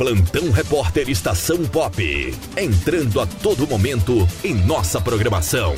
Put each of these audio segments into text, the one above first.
Plantão Repórter Estação Pop. Entrando a todo momento em nossa programação.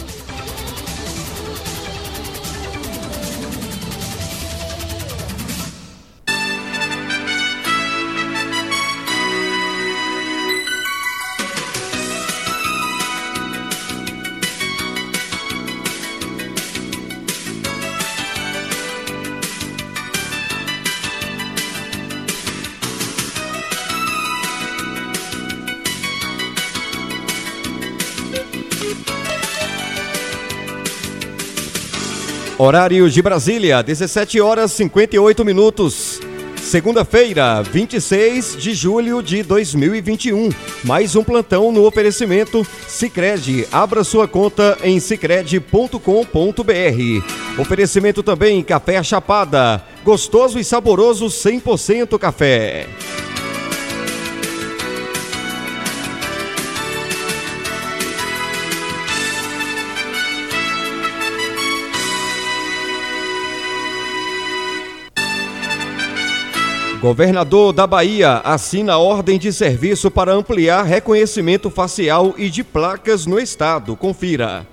Horário de Brasília, 17 horas 58 minutos. Segunda-feira, 26 de julho de 2021. Mais um plantão no oferecimento Sicredi. Abra sua conta em sicredi.com.br. Oferecimento também Café Chapada. Gostoso e saboroso 100% café. Governador da Bahia assina ordem de serviço para ampliar reconhecimento facial e de placas no estado. Confira.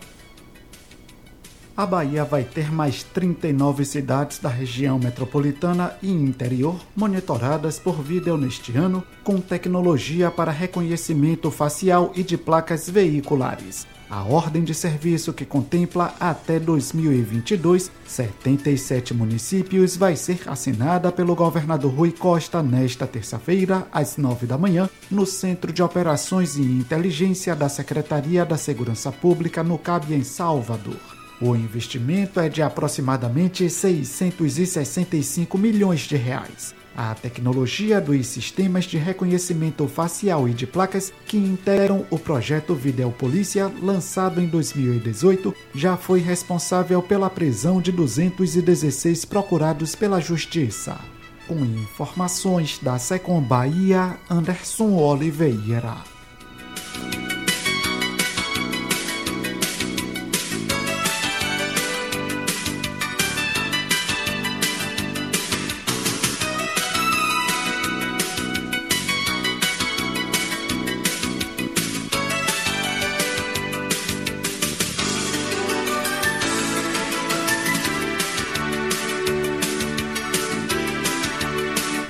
A Bahia vai ter mais 39 cidades da região metropolitana e interior monitoradas por vídeo neste ano, com tecnologia para reconhecimento facial e de placas veiculares. A ordem de serviço que contempla até 2022 77 municípios vai ser assinada pelo governador Rui Costa nesta terça-feira, às 9 da manhã, no Centro de Operações e Inteligência da Secretaria da Segurança Pública no CAB em Salvador. O investimento é de aproximadamente 665 milhões de reais. A tecnologia dos sistemas de reconhecimento facial e de placas que integram o projeto Videopolícia, lançado em 2018, já foi responsável pela prisão de 216 procurados pela Justiça. Com informações da Secom Bahia, Anderson Oliveira.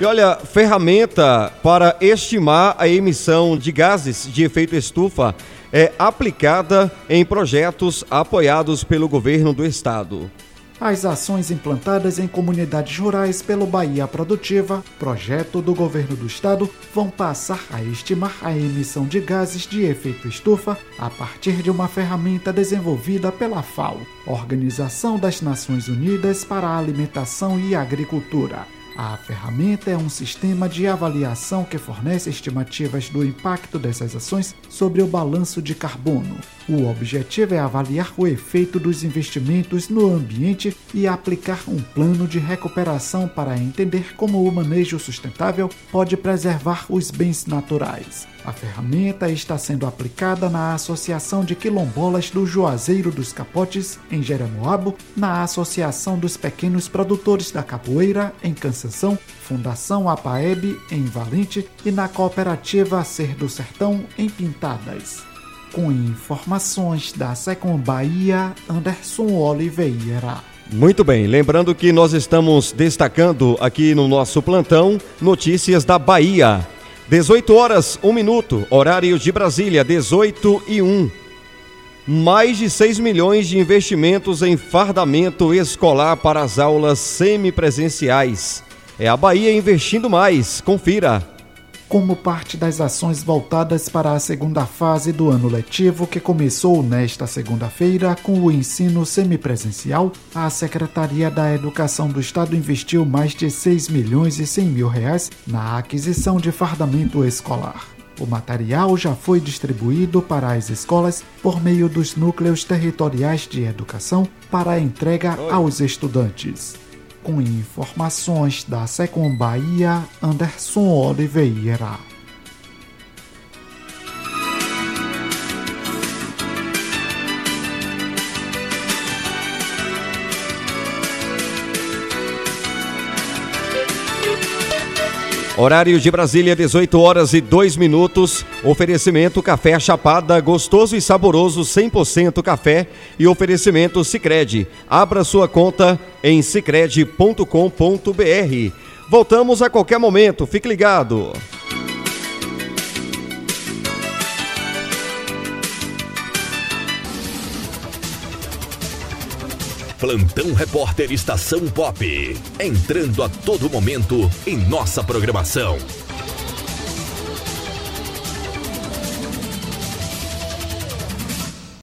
E olha, ferramenta para estimar a emissão de gases de efeito estufa é aplicada em projetos apoiados pelo governo do estado. As ações implantadas em comunidades rurais pelo Bahia Produtiva, projeto do governo do estado, vão passar a estimar a emissão de gases de efeito estufa a partir de uma ferramenta desenvolvida pela FAO, Organização das Nações Unidas para a Alimentação e Agricultura. A ferramenta é um sistema de avaliação que fornece estimativas do impacto dessas ações sobre o balanço de carbono. O objetivo é avaliar o efeito dos investimentos no ambiente e aplicar um plano de recuperação para entender como o manejo sustentável pode preservar os bens naturais. A ferramenta está sendo aplicada na Associação de Quilombolas do Juazeiro dos Capotes, em Jeremoabo, na Associação dos Pequenos Produtores da Capoeira, em Cansanção, Fundação APAEB, em Valente e na Cooperativa Ser do Sertão, em Pintadas. Com informações da Secom Bahia, Anderson Oliveira. Muito bem, lembrando que nós estamos destacando aqui no nosso plantão notícias da Bahia. 18 horas, 1 minuto, horário de Brasília, 18 e 1. Mais de 6 milhões de investimentos em fardamento escolar para as aulas semipresenciais. É a Bahia investindo mais. Confira como parte das ações voltadas para a segunda fase do ano letivo que começou nesta segunda-feira com o ensino semipresencial, a Secretaria da Educação do Estado investiu mais de 6 milhões e 100 mil reais na aquisição de fardamento escolar. O material já foi distribuído para as escolas por meio dos núcleos territoriais de educação para a entrega aos estudantes. Com informações da Secom Bahia, Anderson Oliveira. Horário de Brasília, 18 horas e 2 minutos. Oferecimento Café Chapada, gostoso e saboroso, 100% café. E oferecimento Sicredi. Abra sua conta em sicredi.com.br. Voltamos a qualquer momento, fique ligado. Plantão Repórter Estação Pop. Entrando a todo momento em nossa programação.